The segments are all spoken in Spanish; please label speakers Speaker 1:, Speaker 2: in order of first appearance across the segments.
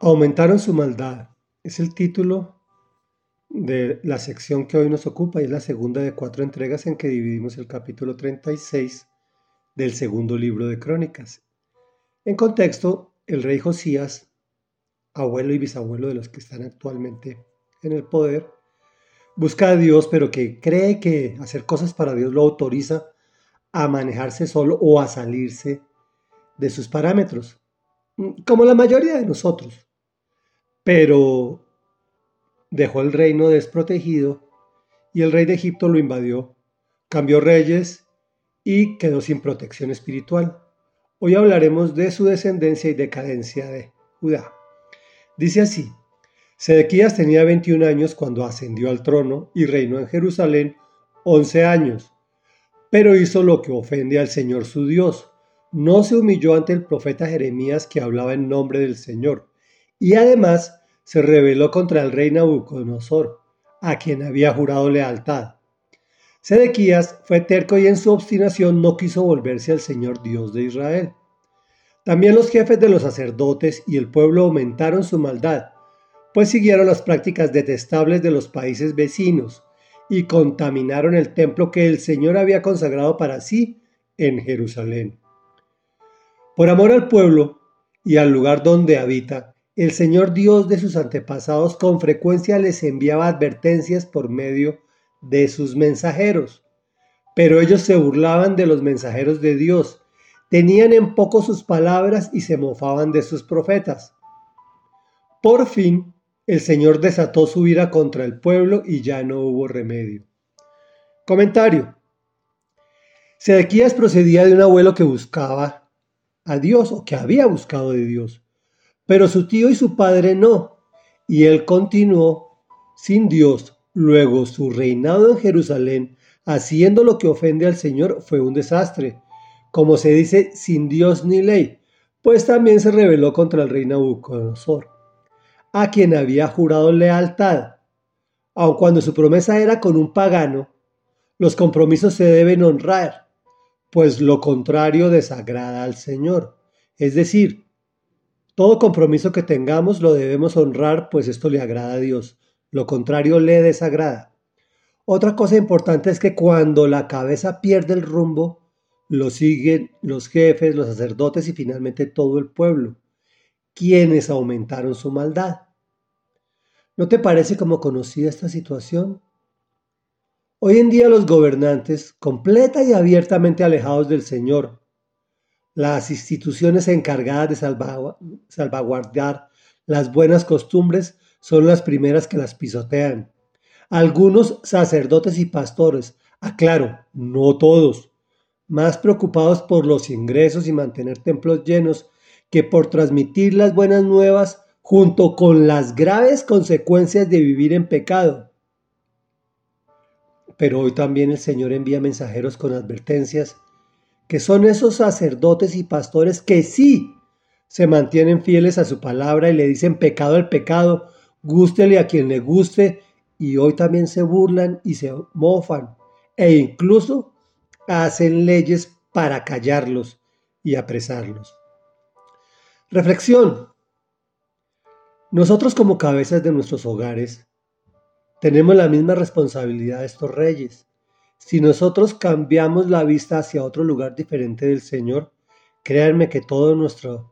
Speaker 1: Aumentaron su maldad. Es el título de la sección que hoy nos ocupa y es la segunda de cuatro entregas en que dividimos el capítulo 36 del segundo libro de Crónicas. En contexto, el rey Josías, abuelo y bisabuelo de los que están actualmente en el poder, busca a Dios, pero que cree que hacer cosas para Dios lo autoriza a manejarse solo o a salirse de sus parámetros, como la mayoría de nosotros pero dejó el reino desprotegido y el rey de Egipto lo invadió, cambió reyes y quedó sin protección espiritual. Hoy hablaremos de su descendencia y decadencia de Judá. Dice así, Sedequías tenía 21 años cuando ascendió al trono y reinó en Jerusalén 11 años, pero hizo lo que ofende al Señor su Dios. No se humilló ante el profeta Jeremías que hablaba en nombre del Señor, y además se rebeló contra el rey Nabucodonosor, a quien había jurado lealtad. Sedequías fue terco y en su obstinación no quiso volverse al Señor Dios de Israel. También los jefes de los sacerdotes y el pueblo aumentaron su maldad, pues siguieron las prácticas detestables de los países vecinos y contaminaron el templo que el Señor había consagrado para sí en Jerusalén. Por amor al pueblo y al lugar donde habita, el Señor Dios de sus antepasados con frecuencia les enviaba advertencias por medio de sus mensajeros, pero ellos se burlaban de los mensajeros de Dios, tenían en poco sus palabras y se mofaban de sus profetas. Por fin, el Señor desató su ira contra el pueblo y ya no hubo remedio. Comentario. Sedequías procedía de un abuelo que buscaba a Dios o que había buscado de Dios pero su tío y su padre no, y él continuó sin Dios. Luego su reinado en Jerusalén, haciendo lo que ofende al Señor, fue un desastre, como se dice, sin Dios ni ley, pues también se rebeló contra el rey Nabucodonosor, a quien había jurado lealtad. Aun cuando su promesa era con un pagano, los compromisos se deben honrar, pues lo contrario desagrada al Señor. Es decir, todo compromiso que tengamos lo debemos honrar, pues esto le agrada a Dios. Lo contrario le desagrada. Otra cosa importante es que cuando la cabeza pierde el rumbo, lo siguen los jefes, los sacerdotes y finalmente todo el pueblo, quienes aumentaron su maldad. ¿No te parece como conocida esta situación? Hoy en día los gobernantes, completa y abiertamente alejados del Señor, las instituciones encargadas de salvaguardar las buenas costumbres son las primeras que las pisotean. Algunos sacerdotes y pastores, aclaro, no todos, más preocupados por los ingresos y mantener templos llenos que por transmitir las buenas nuevas junto con las graves consecuencias de vivir en pecado. Pero hoy también el Señor envía mensajeros con advertencias que son esos sacerdotes y pastores que sí se mantienen fieles a su palabra y le dicen pecado al pecado, gústele a quien le guste, y hoy también se burlan y se mofan, e incluso hacen leyes para callarlos y apresarlos. Reflexión. Nosotros como cabezas de nuestros hogares tenemos la misma responsabilidad de estos reyes. Si nosotros cambiamos la vista hacia otro lugar diferente del Señor, créanme que toda nuestra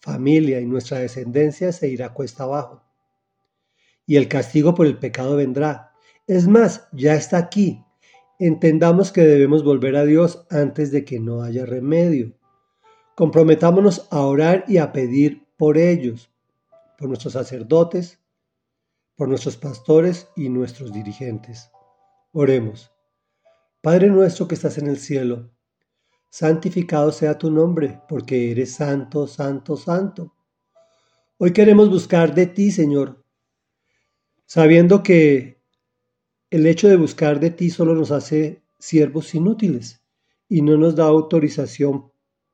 Speaker 1: familia y nuestra descendencia se irá cuesta abajo. Y el castigo por el pecado vendrá. Es más, ya está aquí. Entendamos que debemos volver a Dios antes de que no haya remedio. Comprometámonos a orar y a pedir por ellos, por nuestros sacerdotes, por nuestros pastores y nuestros dirigentes. Oremos. Padre nuestro que estás en el cielo, santificado sea tu nombre, porque eres santo, santo, santo. Hoy queremos buscar de ti, Señor, sabiendo que el hecho de buscar de ti solo nos hace siervos inútiles y no nos da autorización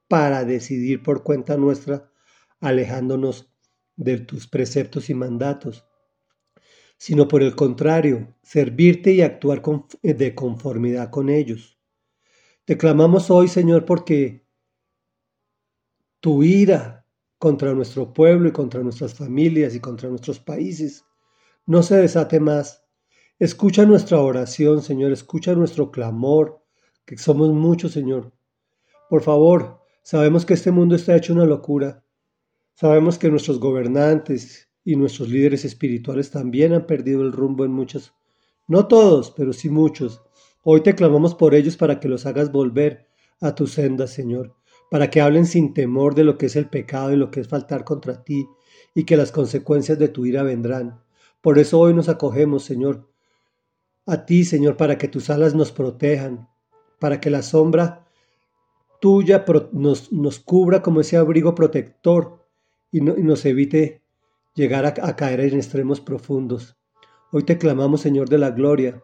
Speaker 1: para decidir por cuenta nuestra, alejándonos de tus preceptos y mandatos sino por el contrario, servirte y actuar de conformidad con ellos. Te clamamos hoy, Señor, porque tu ira contra nuestro pueblo y contra nuestras familias y contra nuestros países no se desate más. Escucha nuestra oración, Señor, escucha nuestro clamor, que somos muchos, Señor. Por favor, sabemos que este mundo está hecho una locura. Sabemos que nuestros gobernantes y nuestros líderes espirituales también han perdido el rumbo en muchos, no todos, pero sí muchos. Hoy te clamamos por ellos para que los hagas volver a tu senda, Señor, para que hablen sin temor de lo que es el pecado y lo que es faltar contra ti, y que las consecuencias de tu ira vendrán. Por eso hoy nos acogemos, Señor, a ti, Señor, para que tus alas nos protejan, para que la sombra tuya nos, nos cubra como ese abrigo protector y, nos evite llegar a, caer en extremos profundos. Hoy te clamamos, Señor de la gloria,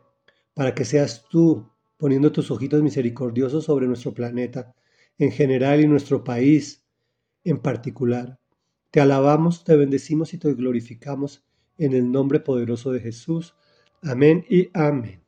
Speaker 1: para que seas tú poniendo tus ojitos misericordiosos sobre nuestro planeta en general y nuestro país en particular. Te alabamos, te bendecimos y te glorificamos en el nombre poderoso de Jesús. Amén y amén.